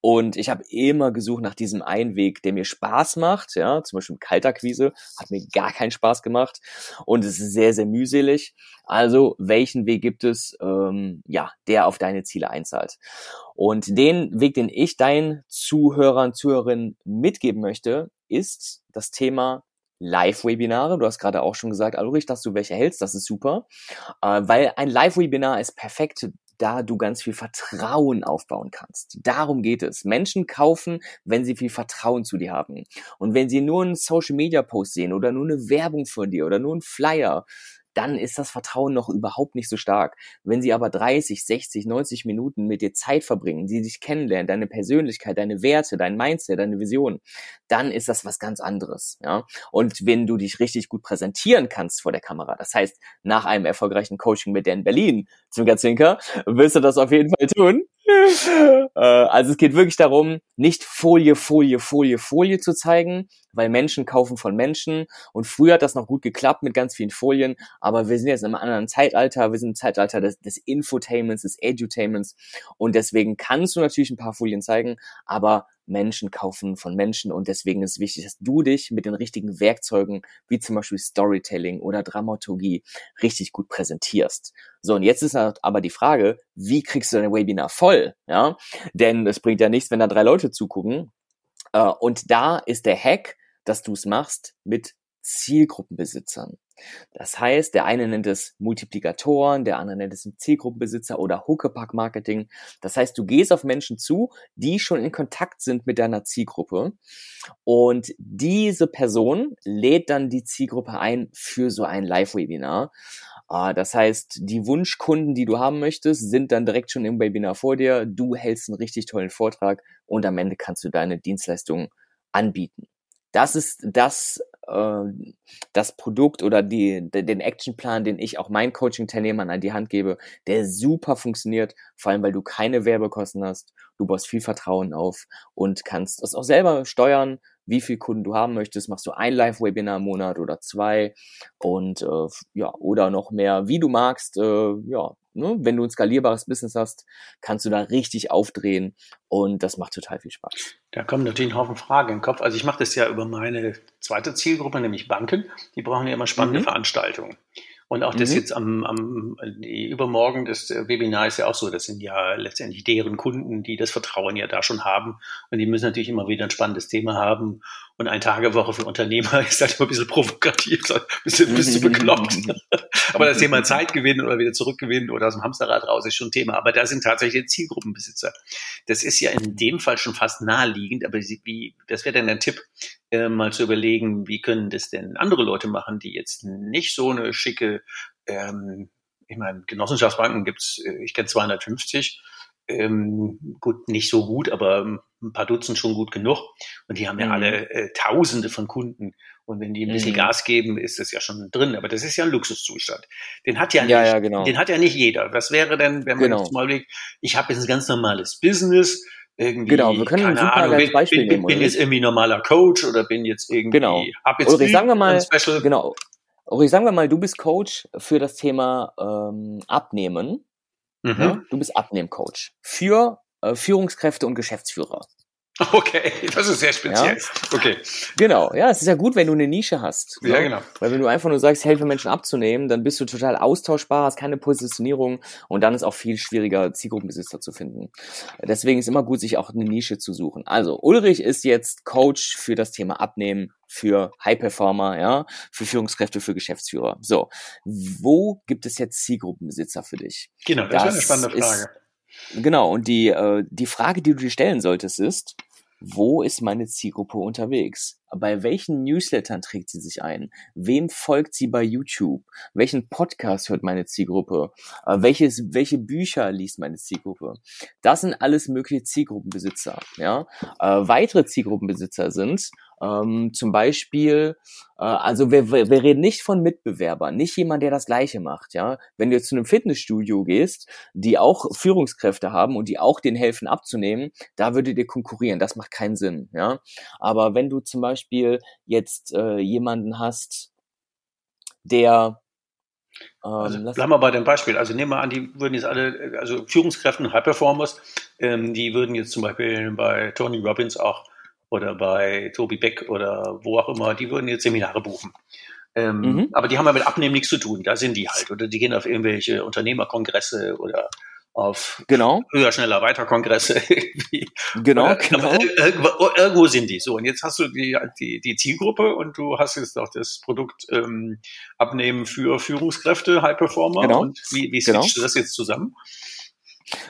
Und ich habe immer gesucht nach diesem einen Weg, der mir Spaß macht. Ja, zum Beispiel Kaltakquise hat mir gar keinen Spaß gemacht und es ist sehr, sehr mühselig. Also welchen Weg gibt es, ähm, ja, der auf deine Ziele einzahlt? Und den Weg, den ich deinen Zuhörern, Zuhörerinnen mitgeben möchte, ist das Thema Live-Webinare. Du hast gerade auch schon gesagt, Ulrich, dass du welche hältst, das ist super. Äh, weil ein Live-Webinar ist perfekt, da du ganz viel Vertrauen aufbauen kannst. Darum geht es. Menschen kaufen, wenn sie viel Vertrauen zu dir haben. Und wenn sie nur einen Social-Media-Post sehen oder nur eine Werbung von dir oder nur einen Flyer, dann ist das Vertrauen noch überhaupt nicht so stark. Wenn sie aber 30, 60, 90 Minuten mit dir Zeit verbringen, sie dich kennenlernen, deine Persönlichkeit, deine Werte, dein Mindset, deine Vision, dann ist das was ganz anderes, ja. Und wenn du dich richtig gut präsentieren kannst vor der Kamera, das heißt, nach einem erfolgreichen Coaching mit Dan Berlin zum Zinker, wirst du das auf jeden Fall tun. Äh, also es geht wirklich darum, nicht Folie, Folie, Folie, Folie zu zeigen, weil Menschen kaufen von Menschen. Und früher hat das noch gut geklappt mit ganz vielen Folien, aber wir sind jetzt in einem anderen Zeitalter. Wir sind im Zeitalter des, des Infotainments, des Edutainments. Und deswegen kannst du natürlich ein paar Folien zeigen, aber Menschen kaufen von Menschen und deswegen ist wichtig, dass du dich mit den richtigen Werkzeugen, wie zum Beispiel Storytelling oder Dramaturgie, richtig gut präsentierst. So, und jetzt ist aber die Frage, wie kriegst du dein Webinar voll? Ja, denn es bringt ja nichts, wenn da drei Leute zugucken. Äh, und da ist der Hack, dass du es machst mit Zielgruppenbesitzern. Das heißt, der eine nennt es Multiplikatoren, der andere nennt es Zielgruppenbesitzer oder Huckepack-Marketing. Das heißt, du gehst auf Menschen zu, die schon in Kontakt sind mit deiner Zielgruppe und diese Person lädt dann die Zielgruppe ein für so ein Live-Webinar. Ah, das heißt, die Wunschkunden, die du haben möchtest, sind dann direkt schon im Webinar vor dir. Du hältst einen richtig tollen Vortrag und am Ende kannst du deine Dienstleistung anbieten. Das ist das äh, das Produkt oder die, den Actionplan, den ich auch meinen Coaching-Teilnehmern an die Hand gebe, der super funktioniert, vor allem weil du keine Werbekosten hast, du baust viel Vertrauen auf und kannst es auch selber steuern, wie viel Kunden du haben möchtest. Machst du ein Live-Webinar im Monat oder zwei und äh, ja, oder noch mehr, wie du magst. Äh, ja, ne? wenn du ein skalierbares Business hast, kannst du da richtig aufdrehen und das macht total viel Spaß. Da kommen natürlich ein Haufen Fragen im Kopf. Also ich mache das ja über meine zweite Zielgruppe, nämlich Banken. Die brauchen ja immer spannende mhm. Veranstaltungen. Und auch das mhm. jetzt am, am übermorgen, das Webinar ist ja auch so, das sind ja letztendlich deren Kunden, die das Vertrauen ja da schon haben. Und die müssen natürlich immer wieder ein spannendes Thema haben. Und ein Tagewoche für Unternehmer (laughs) ist halt immer ein bisschen provokativ, ein bisschen, ein bisschen bekloppt. (laughs) Aber das Thema Zeitgewinn oder wieder zurückgewinnen oder aus dem Hamsterrad raus ist schon ein Thema. Aber da sind tatsächlich Zielgruppenbesitzer. Das ist ja in dem Fall schon fast naheliegend. Aber wie, das wäre dann der Tipp, äh, mal zu überlegen, wie können das denn andere Leute machen, die jetzt nicht so eine schicke ähm, ich meine, Genossenschaftsbanken gibt's, äh, ich kenne 250, ähm, gut, nicht so gut, aber ein paar Dutzend schon gut genug. Und die haben ja mhm. alle äh, Tausende von Kunden. Und wenn die ein bisschen mhm. Gas geben, ist das ja schon drin. Aber das ist ja ein Luxuszustand. Den hat ja, ja, nicht, ja, genau. den hat ja nicht jeder. Was wäre denn, wenn man genau. jetzt mal überlegt, ich habe jetzt ein ganz normales Business, irgendwie, genau, wir können keine Ahnung, bin, Beispiel bin, nehmen. bin jetzt irgendwie normaler Coach oder bin jetzt irgendwie, genau. hab jetzt Ulrich, sagen wir mal, Special. genau. Ulrich, sagen wir mal, du bist Coach für das Thema ähm, Abnehmen. Mhm. Ja? Du bist Abnehmcoach für äh, Führungskräfte und Geschäftsführer. (laughs) Okay, das ist sehr speziell. Ja? Okay. Genau, ja, es ist ja gut, wenn du eine Nische hast. Ja, ne? genau. Weil wenn du einfach nur sagst, helfe Menschen abzunehmen, dann bist du total austauschbar, hast keine Positionierung und dann ist auch viel schwieriger, Zielgruppenbesitzer zu finden. Deswegen ist immer gut, sich auch eine Nische zu suchen. Also, Ulrich ist jetzt Coach für das Thema Abnehmen, für High Performer, ja, für Führungskräfte, für Geschäftsführer. So, wo gibt es jetzt Zielgruppenbesitzer für dich? Genau, das, das ist eine spannende Frage. Ist, genau, und die, äh, die Frage, die du dir stellen solltest, ist, wo ist meine Zielgruppe unterwegs? Bei welchen Newslettern trägt sie sich ein? Wem folgt sie bei YouTube? Welchen Podcast hört meine Zielgruppe? Äh, welches, welche Bücher liest meine Zielgruppe? Das sind alles mögliche Zielgruppenbesitzer. Ja? Äh, weitere Zielgruppenbesitzer sind ähm, zum Beispiel, äh, also wir, wir, wir reden nicht von Mitbewerbern, nicht jemand, der das Gleiche macht. Ja, wenn du jetzt zu einem Fitnessstudio gehst, die auch Führungskräfte haben und die auch den helfen abzunehmen, da würdet ihr konkurrieren. Das macht keinen Sinn. Ja, aber wenn du zum Beispiel jetzt äh, jemanden hast, der ähm, also, bleiben wir bei dem Beispiel. Also nehmen wir an, die würden jetzt alle, also Führungskräfte, High Performers, ähm, die würden jetzt zum Beispiel bei Tony Robbins auch oder bei Tobi Beck oder wo auch immer, die würden jetzt Seminare buchen. Ähm, mhm. Aber die haben ja mit Abnehmen nichts zu tun. Da sind die halt. Oder die gehen auf irgendwelche Unternehmerkongresse oder auf genau. höher, schneller, weiter Kongresse. (laughs) genau, genau. Irgendwo, irgendwo, sind die so. Und jetzt hast du die, die, die Zielgruppe und du hast jetzt auch das Produkt ähm, Abnehmen für Führungskräfte, High Performer. Genau. Und wie, wie genau. du das jetzt zusammen?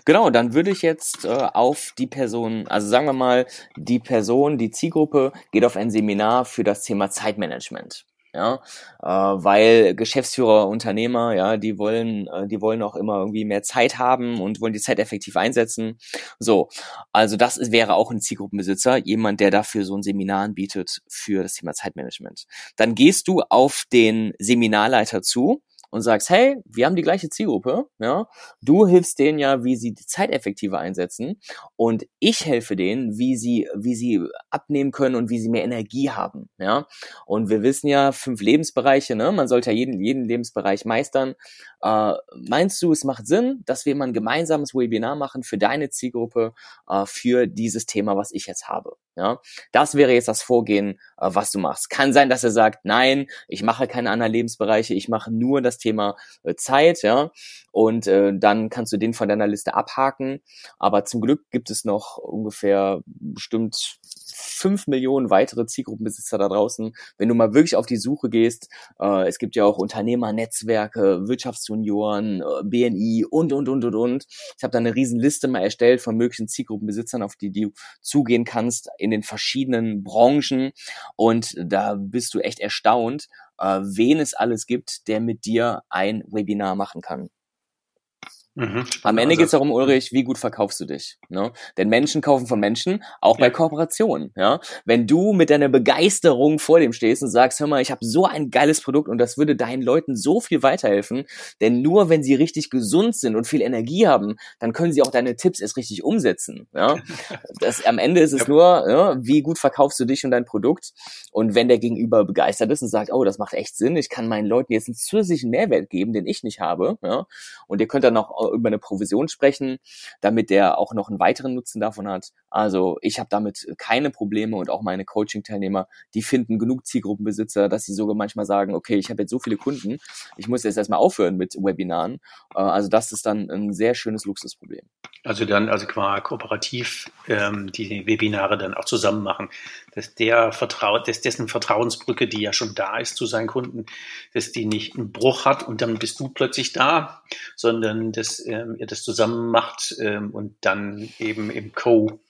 Genau, dann würde ich jetzt äh, auf die Person, also sagen wir mal, die Person, die Zielgruppe geht auf ein Seminar für das Thema Zeitmanagement. Ja, äh, weil Geschäftsführer, Unternehmer, ja, die wollen, äh, die wollen auch immer irgendwie mehr Zeit haben und wollen die Zeit effektiv einsetzen. So, also das ist, wäre auch ein Zielgruppenbesitzer, jemand, der dafür so ein Seminar anbietet für das Thema Zeitmanagement. Dann gehst du auf den Seminarleiter zu und sagst, hey, wir haben die gleiche Zielgruppe, ja, du hilfst denen ja, wie sie die Zeit effektiver einsetzen und ich helfe denen, wie sie, wie sie abnehmen können und wie sie mehr Energie haben, ja. Und wir wissen ja, fünf Lebensbereiche, ne, man sollte ja jeden, jeden Lebensbereich meistern. Äh, meinst du, es macht Sinn, dass wir mal ein gemeinsames Webinar machen für deine Zielgruppe, äh, für dieses Thema, was ich jetzt habe? Ja, das wäre jetzt das Vorgehen, äh, was du machst. Kann sein, dass er sagt, nein, ich mache keine anderen Lebensbereiche, ich mache nur das Thema äh, Zeit, ja, und äh, dann kannst du den von deiner Liste abhaken. Aber zum Glück gibt es noch ungefähr bestimmt fünf Millionen weitere Zielgruppenbesitzer da draußen. Wenn du mal wirklich auf die Suche gehst, äh, es gibt ja auch Unternehmernetzwerke, Wirtschaftsjunioren, äh, BNI und, und, und, und, und. Ich habe da eine riesen Liste mal erstellt von möglichen Zielgruppenbesitzern, auf die du zugehen kannst in den verschiedenen Branchen. Und da bist du echt erstaunt, äh, wen es alles gibt, der mit dir ein Webinar machen kann. Mhm. Am Ende also, geht es darum, Ulrich, wie gut verkaufst du dich? Ne? Denn Menschen kaufen von Menschen, auch ja. bei Kooperationen. Ja? Wenn du mit deiner Begeisterung vor dem stehst und sagst, hör mal, ich habe so ein geiles Produkt und das würde deinen Leuten so viel weiterhelfen, denn nur wenn sie richtig gesund sind und viel Energie haben, dann können sie auch deine Tipps erst richtig umsetzen. Ja? (laughs) Das, am Ende ist es ja. nur, ja, wie gut verkaufst du dich und dein Produkt? Und wenn der Gegenüber begeistert ist und sagt, oh, das macht echt Sinn, ich kann meinen Leuten jetzt einen zusätzlichen Mehrwert geben, den ich nicht habe, ja? und ihr könnt dann auch über eine Provision sprechen, damit der auch noch einen weiteren Nutzen davon hat. Also ich habe damit keine Probleme und auch meine Coaching-Teilnehmer, die finden genug Zielgruppenbesitzer, dass sie sogar manchmal sagen, okay, ich habe jetzt so viele Kunden, ich muss jetzt erstmal aufhören mit Webinaren. Äh, also das ist dann ein sehr schönes Luxusproblem. Also dann, also quasi kooperativ ähm, die Webinare dann auch zusammen machen, dass der vertraut, dass dessen Vertrauensbrücke, die ja schon da ist zu seinen Kunden, dass die nicht einen Bruch hat und dann bist du plötzlich da, sondern dass ähm, ihr das zusammen macht ähm, und dann eben im Co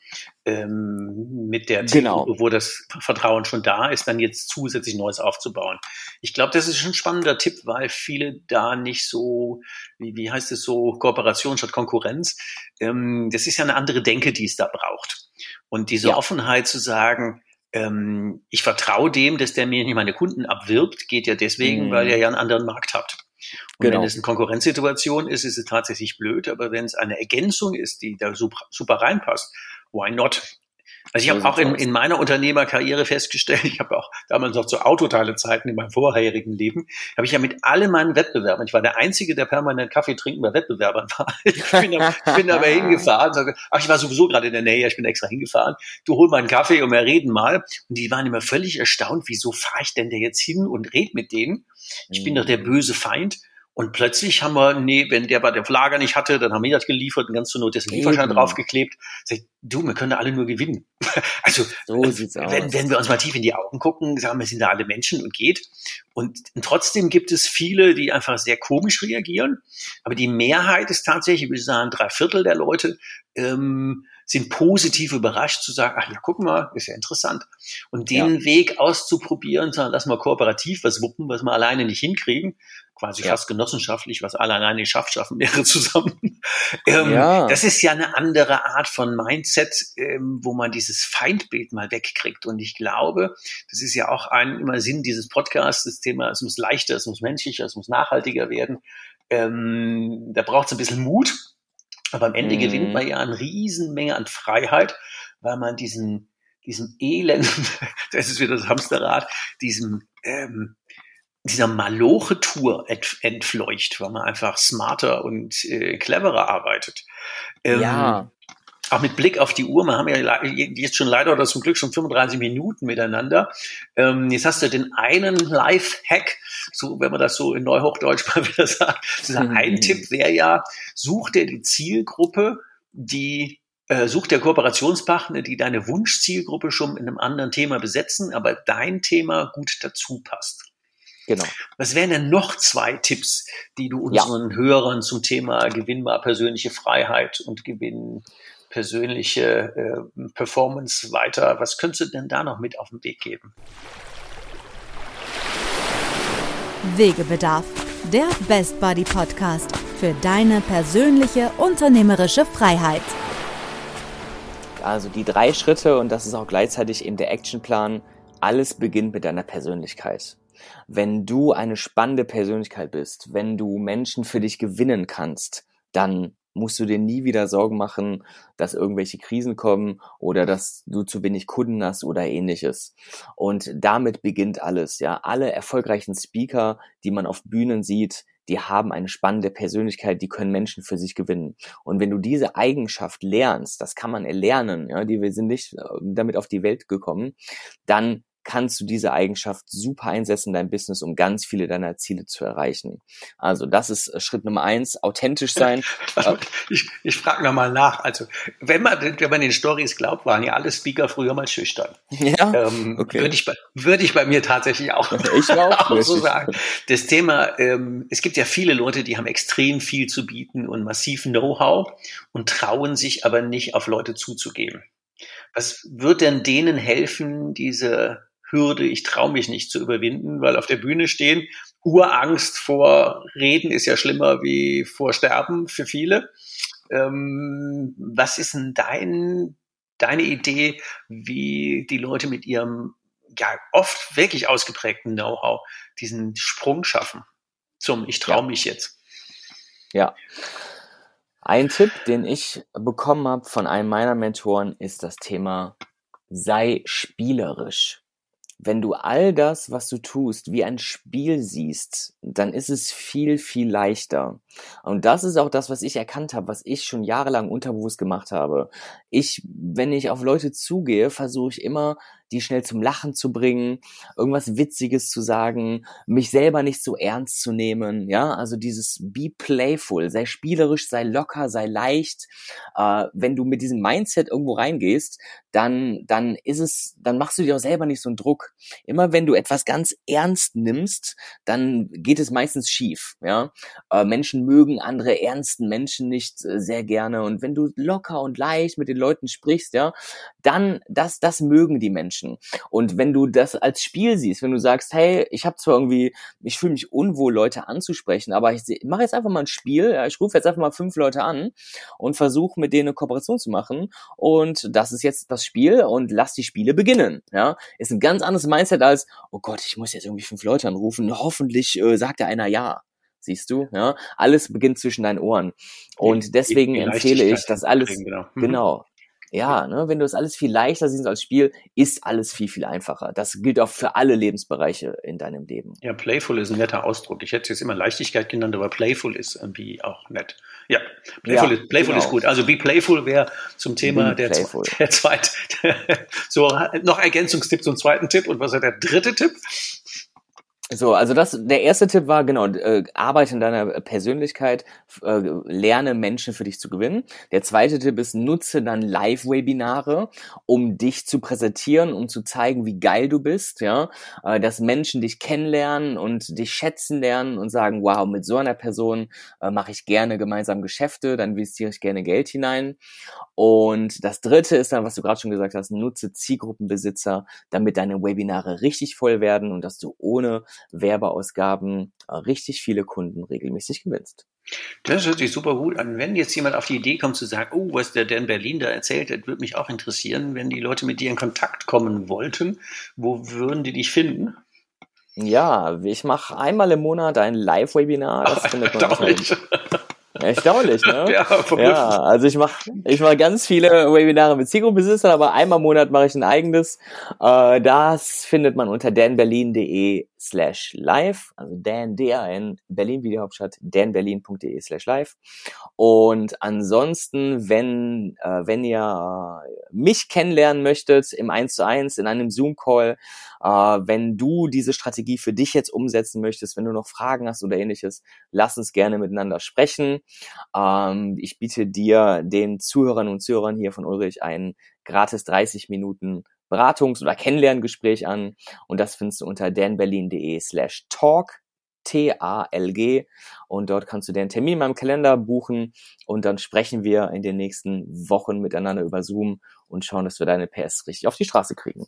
ähm, mit der Zielgruppe, genau. wo das Vertrauen schon da ist, dann jetzt zusätzlich Neues aufzubauen. Ich glaube, das ist ein spannender Tipp, weil viele da nicht so, wie, wie heißt es so, Kooperation statt Konkurrenz. Ähm, das ist ja eine andere Denke, die es da braucht. Und diese ja. Offenheit zu sagen, ähm, ich vertraue dem, dass der mir nicht meine Kunden abwirbt, geht ja deswegen, mhm. weil er ja einen anderen Markt hat. Und genau. wenn es eine Konkurrenzsituation ist, ist es tatsächlich blöd, aber wenn es eine Ergänzung ist, die da super, super reinpasst, why not? Also ich habe auch in, in meiner Unternehmerkarriere festgestellt, ich habe auch damals noch zu Autoteile-Zeiten in meinem vorherigen Leben, habe ich ja mit allen meinen Wettbewerbern, ich war der Einzige, der permanent Kaffee trinken bei Wettbewerbern war. (laughs) Ich bin, da, ich bin aber hingefahren, sage, ach, ich war sowieso gerade in der Nähe, ich bin extra hingefahren, du hol mal einen Kaffee und wir reden mal. Und die waren immer völlig erstaunt, wieso fahre ich denn da jetzt hin und red mit denen? Ich bin doch der mhm. böse Feind. Und plötzlich haben wir, nee, wenn der bei der Lager nicht hatte, dann haben wir das geliefert und ganz zur Not dessen Lieferschein draufgeklebt. Sag ich, du, wir können da alle nur gewinnen. (laughs) also, so wenn, wenn wir uns mal tief in die Augen gucken, sagen wir, sind da alle Menschen und geht. Und, und trotzdem gibt es viele, die einfach sehr komisch reagieren. Aber die Mehrheit ist tatsächlich, ich würde sagen, drei Viertel der Leute, ähm, sind positiv überrascht zu sagen, ach ja, guck mal, ist ja interessant. Und den ja. Weg auszuprobieren, sagen, lass mal kooperativ was wuppen, was wir alleine nicht hinkriegen, quasi ja. fast genossenschaftlich, was alle alleine nicht schafft, schaffen (laughs) mehrere zusammen. ähm, ja. Das ist ja eine andere Art von Mindset, ähm, wo man dieses Feindbild mal wegkriegt. Und ich glaube, das ist ja auch ein immer Sinn dieses Podcasts, das Thema, es muss leichter, es muss menschlicher, es muss nachhaltiger werden. Ähm, da braucht es ein bisschen Mut, aber am Ende mhm. gewinnt man ja eine Riesenmenge an Freiheit, weil man diesen, diesem Elend, (laughs) das ist wieder das Hamsterrad, diesem, ähm, dieser Maloche-Tour ent, entfleucht, weil man einfach smarter und äh, cleverer arbeitet. Ähm, ja auch mit Blick auf die Uhr, wir haben ja jetzt schon leider oder zum Glück schon 35 Minuten miteinander. Ähm, jetzt hast du den einen Live-Hack, so wenn man das so in Neuhochdeutsch mal (laughs) wieder sagt. Dieser mhm. ein Tipp wäre ja, such dir die Zielgruppe, die äh, such dir Kooperationspartner, die deine Wunschzielgruppe schon in einem anderen Thema besetzen, aber dein Thema gut dazu passt. Genau. Was wären denn noch zwei Tipps, die du unseren ja. Hörern zum Thema gewinnbar persönliche Freiheit und Gewinn persönliche äh, Performance weiter. Was könntest du denn da noch mit auf den Weg geben? Wegebedarf, der Best Buddy Podcast für deine persönliche unternehmerische Freiheit. Also die drei Schritte und das ist auch gleichzeitig eben der Actionplan. Alles beginnt mit deiner Persönlichkeit. Wenn du eine spannende Persönlichkeit bist, wenn du Menschen für dich gewinnen kannst, dann musst du dir nie wieder Sorgen machen, dass irgendwelche Krisen kommen oder dass du zu wenig Kunden hast oder ähnliches. Und damit beginnt alles, ja. Alle erfolgreichen Speaker, die man auf Bühnen sieht, die haben eine spannende Persönlichkeit, die können Menschen für sich gewinnen. Und wenn du diese Eigenschaft lernst, das kann man erlernen, ja, die wir sind nicht äh, damit auf die Welt gekommen, dann kannst du diese Eigenschaft super einsetzen in deinem Business, um ganz viele deiner Ziele zu erreichen. Also das ist äh, Schritt Nummer eins, authentisch sein. (laughs) Also, ich ich frage nochmal nach. Also wenn man, wenn man den Stories glaubt, waren ja alle Speaker früher mal schüchtern. Ja, ähm, okay. Würde ich, bei, würde ich bei mir tatsächlich auch, (laughs) ich auch, (laughs) auch so sagen. Das Thema, ähm, es gibt ja viele Leute, die haben extrem viel zu bieten und massiv Know-how und trauen sich aber nicht auf Leute zuzugeben. Was wird denn denen helfen, diese Hürde, ich traue mich nicht zu überwinden, weil auf der Bühne stehen, Urangst vor Reden ist ja schlimmer wie vor Sterben für viele. Ähm, was ist denn dein, deine Idee, wie die Leute mit ihrem ja oft wirklich ausgeprägten Know-how diesen Sprung schaffen zum Ich traue mich jetzt? Ja. Ein Tipp, den ich bekommen habe von einem meiner Mentoren, ist das Thema sei spielerisch wenn du all das, was du tust, wie ein Spiel siehst, dann ist es viel, viel leichter. Und das ist auch das, was ich erkannt habe, was ich schon jahrelang unterbewusst gemacht habe. Ich, wenn ich auf Leute zugehe, versuche ich immer, die schnell zum Lachen zu bringen, irgendwas Witziges zu sagen, mich selber nicht so ernst zu nehmen, ja, also dieses be playful, sei spielerisch, sei locker, sei leicht. Äh, wenn du mit diesem Mindset irgendwo reingehst, dann, dann ist es, dann machst du dir auch selber nicht so einen Druck. Immer wenn du etwas ganz ernst nimmst, dann geht es meistens schief, ja. Äh, Menschen mögen andere ernsten Menschen nicht äh, sehr gerne und wenn du locker und leicht mit den Leuten sprichst, ja, dann das das mögen die Menschen. Und wenn du das als Spiel siehst, wenn du sagst, hey, ich habe zwar irgendwie, ich fühle mich unwohl, Leute anzusprechen, aber ich mache jetzt einfach mal ein Spiel, ja, ich rufe jetzt einfach mal fünf Leute an und versuche mit denen eine Kooperation zu machen. Und das ist jetzt das Spiel und lass die Spiele beginnen, ja, ist ein ganz anderes Mindset als, oh Gott, ich muss jetzt irgendwie fünf Leute anrufen, hoffentlich äh, sagt der einer ja. Siehst du, ja, alles beginnt zwischen deinen Ohren. Und deswegen empfehle ich, dass alles, genau, mhm. genau ja, ne, wenn du das alles viel leichter siehst als Spiel, ist alles viel, viel einfacher. Das gilt auch für alle Lebensbereiche in deinem Leben. Ja, playful ist ein netter Ausdruck. Ich hätte jetzt immer Leichtigkeit genannt, aber playful ist irgendwie auch nett. Ja, playful, ja, ist, playful genau. ist gut. Also be playful wäre zum Thema der, (laughs) der zweite. (laughs) so, noch Ergänzungstipp zum zweiten Tipp. Und was ist der dritte Tipp? So, also das, der erste Tipp war genau, äh, arbeite in deiner Persönlichkeit, äh, lerne Menschen für dich zu gewinnen. Der zweite Tipp ist, nutze dann Live-Webinare, um dich zu präsentieren, um zu zeigen, wie geil du bist, ja, äh, dass Menschen dich kennenlernen und dich schätzen lernen und sagen, wow, mit so einer Person äh, mache ich gerne gemeinsam Geschäfte, dann investiere ich gerne Geld hinein. Und das dritte ist dann, was du gerade schon gesagt hast, nutze Zielgruppenbesitzer, damit deine Webinare richtig voll werden und dass du ohne Werbeausgaben äh, richtig viele Kunden regelmäßig gewinnst. Das hört sich super gut an. Wenn jetzt jemand auf die Idee kommt zu sagen, oh, was der Dan Berlin da erzählt hat, würde mich auch interessieren, wenn die Leute mit dir in Kontakt kommen wollten, wo würden die dich finden? Ja, ich mache einmal im Monat ein Live-Webinar. Das Ach, findet man Erstaunlich, ne? (laughs) ja, ja, also ich mache ich mach ganz viele Webinare mit Zielgruppenbesitzern, aber einmal im Monat mache ich ein eigenes. Äh, das findet man unter danberlin.de slash live, also Dan, D-A-N, Berlin wie die Hauptstadt, danberlin.de slash live. Und ansonsten, wenn, äh, wenn ihr mich kennenlernen möchtet im 1 zu 1 in einem Zoom-Call, äh, wenn du diese Strategie für dich jetzt umsetzen möchtest, wenn du noch Fragen hast oder ähnliches, lass uns gerne miteinander sprechen. Ähm, ich biete dir, den Zuhörern und Zuhörern hier von Ulrich, einen gratis 30 Minuten Beratungs- oder Kennenlerngespräch an und das findest du unter danberlin.de slash talk, T-A-L-G und dort kannst du den Termin in meinem Kalender buchen und dann sprechen wir in den nächsten Wochen miteinander über Zoom und schauen, dass wir deine PS richtig auf die Straße kriegen.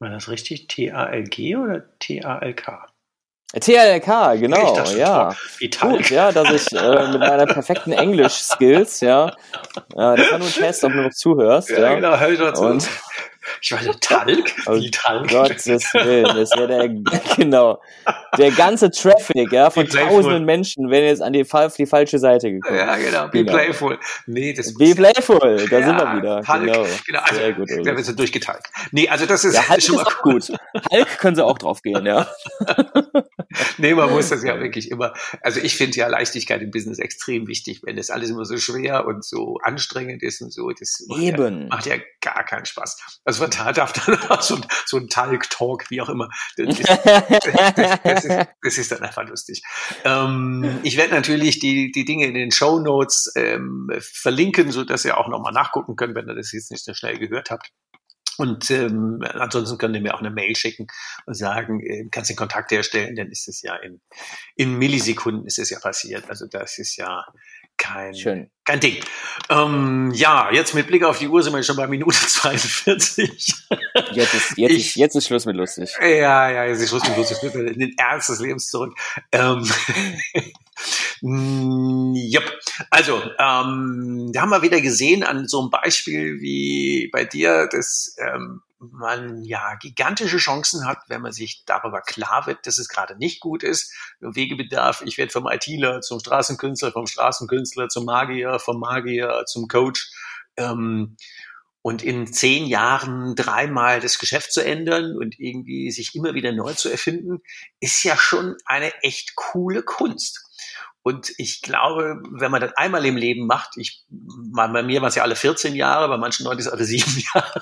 War das richtig T-A-L-G oder T-A-L-K? TLK, genau, ja. Gut, ja, dass ich äh, mit meiner perfekten Englisch-Skills, ja, äh, das war nur ein Test, ob du noch zuhörst, ja. ja. Genau, hör ich dazu. Und (laughs) ich meine, Talg? Wie Talg? Gottes Willen, das wäre der, (laughs) genau, der ganze Traffic, ja, von tausenden Menschen, wenn jetzt an die, die falsche Seite gekommen. Ja, genau, be genau. playful. Nee, das Be playful, da ja, sind wir wieder. Talg, genau. genau also, Sehr gut. Wir sind durchgeteilt. Nee, also das ist ja, Hulk schon mal ist gut. Hulk können sie auch drauf gehen, ja. (laughs) nee, man muss das ja wirklich immer, also ich finde ja Leichtigkeit im Business extrem wichtig, wenn das alles immer so schwer und so anstrengend ist und so, das macht, Eben. Ja, macht ja gar keinen Spaß. Also von darf dann so, so ein Talk-Talk, wie auch immer. Das ist, (laughs) das, das, ist, das ist, dann einfach lustig. Ähm, ich werde natürlich die, die Dinge in den Show Notes ähm, verlinken, so dass ihr auch nochmal nachgucken könnt, wenn ihr das jetzt nicht so schnell gehört habt. Und ähm, ansonsten könnt ihr mir auch eine Mail schicken und sagen, äh, kannst den Kontakt herstellen, dann ist es ja in, in Millisekunden ist es ja passiert. Also das ist ja kein, Schön. kein Ding. Ähm, ja, jetzt mit Blick auf die Uhr sind wir schon bei Minute (laughs) 42. Jetzt ist, jetzt, ich, ist, jetzt ist Schluss mit lustig. Ja, ja, jetzt ist Schluss mit lustig. Ich in den Ernst des Lebens zurück. Ähm, (laughs) yep. Also, ähm, da haben wir wieder gesehen an so einem Beispiel wie bei dir, dass ähm, man ja gigantische Chancen hat, wenn man sich darüber klar wird, dass es gerade nicht gut ist. Wegebedarf, ich werde vom ITler zum Straßenkünstler, vom Straßenkünstler zum Magier, vom Magier zum Coach. Ähm, und in zehn Jahren dreimal das Geschäft zu ändern und irgendwie sich immer wieder neu zu erfinden, ist ja schon eine echt coole Kunst. Und ich glaube, wenn man das einmal im Leben macht, ich, bei mir waren es ja alle 14 Jahre, bei manchen Leuten ist es alle sieben (laughs) Jahre.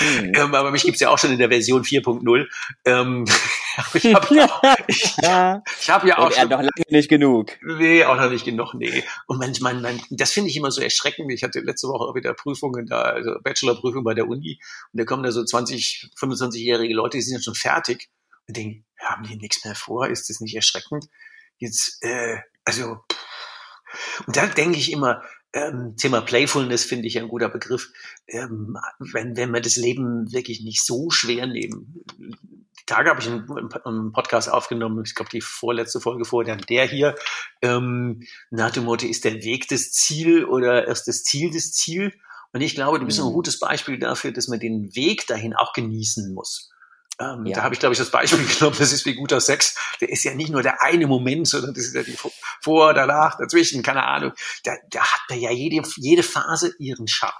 Ähm, aber mich gibt's ja auch schon in der Version 4.0. Ähm, (laughs) ich habe ja, (laughs) ich, ich hab ja auch schon, noch lange nicht genug. Nee, auch noch nicht genug, nee. Und manchmal, man, das finde ich immer so erschreckend. Ich hatte letzte Woche auch wieder Prüfungen da, also Bachelorprüfung bei der Uni. Und da kommen da so 20, 25-jährige Leute, die sind ja schon fertig und denken, haben die nichts mehr vor? Ist das nicht erschreckend? Jetzt, äh, also, und da denke ich immer, ähm, Thema Playfulness finde ich ein guter Begriff. Ähm, wenn, wenn wir das Leben wirklich nicht so schwer nehmen. Die Tage habe ich einen, einen Podcast aufgenommen, ich glaube die vorletzte Folge vor, dann der hier, ähm, nach dem Motto, ist der Weg das Ziel oder erst das Ziel das Ziel? Und ich glaube, du bist ein mhm. gutes Beispiel dafür, dass man den Weg dahin auch genießen muss. Ähm, ja. Da habe ich, glaube ich, das Beispiel (laughs) genommen, das ist wie guter Sex. Der ist ja nicht nur der eine Moment, sondern das ist ja die vor, danach, dazwischen, keine Ahnung. Da, da hat ja jede, jede Phase ihren Charme.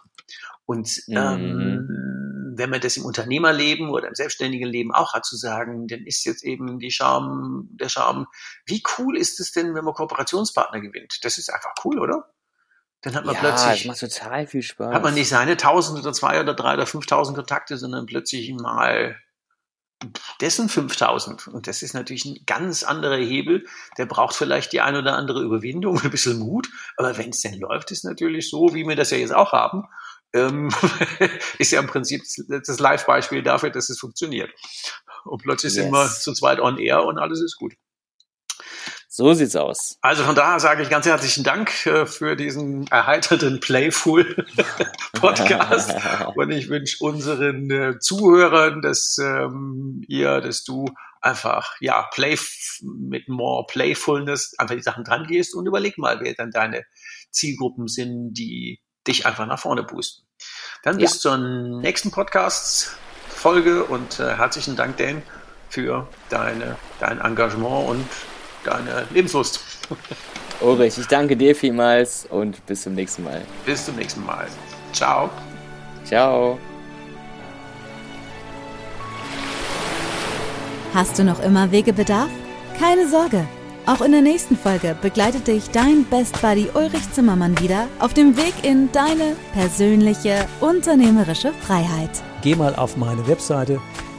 Und mhm. ähm, wenn man das im Unternehmerleben oder im selbstständigen Leben auch hat zu sagen, dann ist jetzt eben die Charme, der Charme, wie cool ist es denn, wenn man Kooperationspartner gewinnt? Das ist einfach cool, oder? Dann hat man ja, plötzlich. Das macht total viel Spaß. Hat man nicht seine 1000 oder zwei oder drei oder 5000 Kontakte, sondern plötzlich mal dessen 5000. Und das ist natürlich ein ganz anderer Hebel. Der braucht vielleicht die ein oder andere Überwindung, (laughs) ein bisschen Mut. Aber wenn es denn läuft, ist natürlich so, wie wir das ja jetzt auch haben, ähm, (laughs) ist ja im Prinzip das Live-Beispiel dafür, dass es funktioniert. Und plötzlich yes. sind wir zu zweit on air und alles ist gut. So sieht's aus. Also von daher sage ich ganz herzlichen Dank äh, für diesen erheiterten Playful (laughs) Podcast. (laughs) Und ich wünsche unseren äh, Zuhörern, dass ähm, ihr, dass du einfach, ja, play mit more Playfulness einfach die Sachen dran gehst und überleg mal, wer dann deine Zielgruppen sind, die dich einfach nach vorne boosten. Dann bis ja. zur nächsten Podcast-Folge und äh, herzlichen Dank, Dan, für deine, dein Engagement und deine Lebenslust. Ulrich, ich danke dir vielmals und bis zum nächsten Mal. Bis zum nächsten Mal. Ciao. Ciao. Hast du noch immer Wegebedarf? Keine Sorge. Auch in der nächsten Folge begleitet dich dein Best Buddy Ulrich Zimmermann wieder auf dem Weg in deine persönliche unternehmerische Freiheit. Geh mal auf meine Webseite